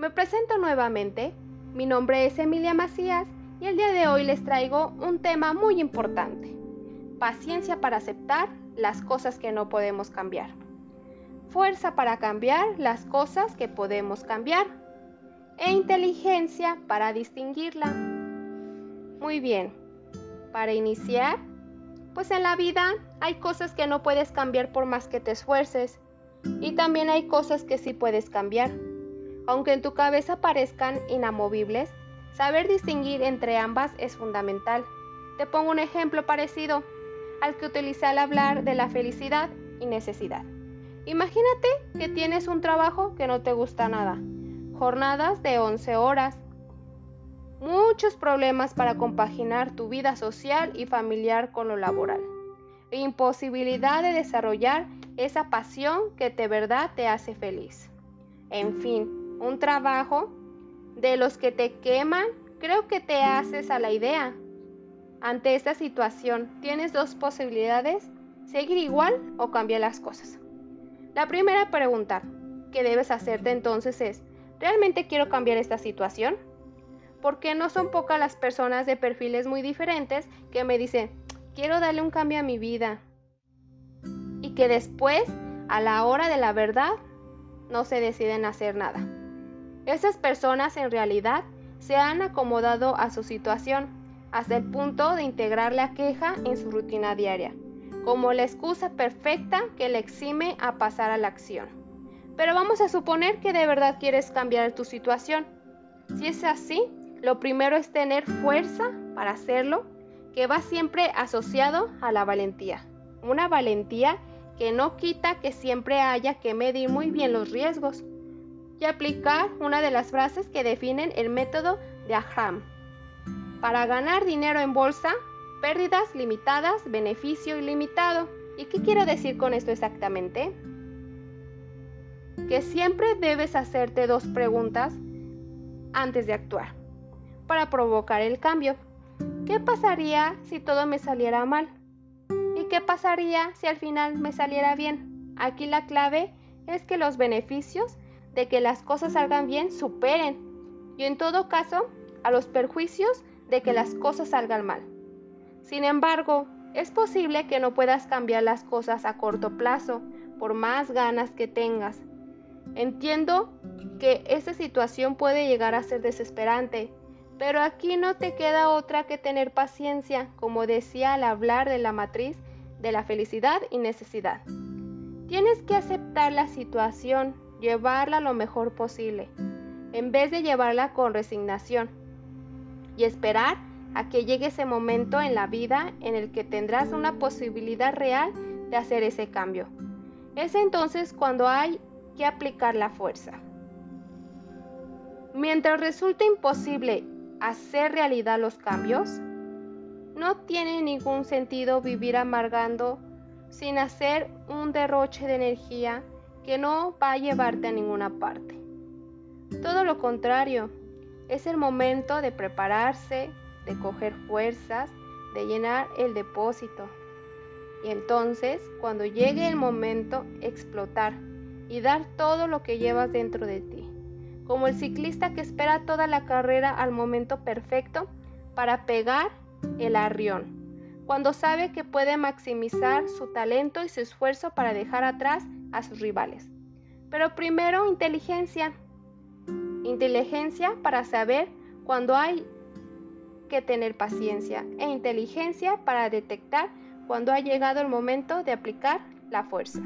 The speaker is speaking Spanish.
Me presento nuevamente. Mi nombre es Emilia Macías y el día de hoy les traigo un tema muy importante. Paciencia para aceptar las cosas que no podemos cambiar. Fuerza para cambiar las cosas que podemos cambiar. E inteligencia para distinguirla. Muy bien. Para iniciar, pues en la vida hay cosas que no puedes cambiar por más que te esfuerces. Y también hay cosas que sí puedes cambiar. Aunque en tu cabeza parezcan inamovibles, saber distinguir entre ambas es fundamental. Te pongo un ejemplo parecido al que utilicé al hablar de la felicidad y necesidad. Imagínate que tienes un trabajo que no te gusta nada, jornadas de 11 horas, muchos problemas para compaginar tu vida social y familiar con lo laboral, imposibilidad de desarrollar esa pasión que de verdad te hace feliz. En fin, un trabajo de los que te queman, creo que te haces a la idea. Ante esta situación, tienes dos posibilidades, seguir igual o cambiar las cosas. La primera pregunta que debes hacerte entonces es, ¿realmente quiero cambiar esta situación? Porque no son pocas las personas de perfiles muy diferentes que me dicen, quiero darle un cambio a mi vida. Y que después, a la hora de la verdad, no se deciden hacer nada. Esas personas en realidad se han acomodado a su situación hasta el punto de integrar la queja en su rutina diaria, como la excusa perfecta que le exime a pasar a la acción. Pero vamos a suponer que de verdad quieres cambiar tu situación. Si es así, lo primero es tener fuerza para hacerlo, que va siempre asociado a la valentía. Una valentía que no quita que siempre haya que medir muy bien los riesgos y aplicar una de las frases que definen el método de Aham. Para ganar dinero en bolsa, pérdidas limitadas, beneficio ilimitado. ¿Y qué quiero decir con esto exactamente? Que siempre debes hacerte dos preguntas antes de actuar para provocar el cambio. ¿Qué pasaría si todo me saliera mal? ¿Y qué pasaría si al final me saliera bien? Aquí la clave es que los beneficios de que las cosas salgan bien superen y en todo caso a los perjuicios de que las cosas salgan mal. Sin embargo, es posible que no puedas cambiar las cosas a corto plazo por más ganas que tengas. Entiendo que esta situación puede llegar a ser desesperante, pero aquí no te queda otra que tener paciencia, como decía al hablar de la matriz de la felicidad y necesidad. Tienes que aceptar la situación, llevarla lo mejor posible, en vez de llevarla con resignación y esperar a que llegue ese momento en la vida en el que tendrás una posibilidad real de hacer ese cambio. Es entonces cuando hay que aplicar la fuerza. Mientras resulta imposible hacer realidad los cambios, no tiene ningún sentido vivir amargando sin hacer un derroche de energía que no va a llevarte a ninguna parte. Todo lo contrario, es el momento de prepararse, de coger fuerzas, de llenar el depósito. Y entonces, cuando llegue el momento, explotar y dar todo lo que llevas dentro de ti. Como el ciclista que espera toda la carrera al momento perfecto para pegar el arrión cuando sabe que puede maximizar su talento y su esfuerzo para dejar atrás a sus rivales. Pero primero inteligencia. Inteligencia para saber cuando hay que tener paciencia e inteligencia para detectar cuando ha llegado el momento de aplicar la fuerza.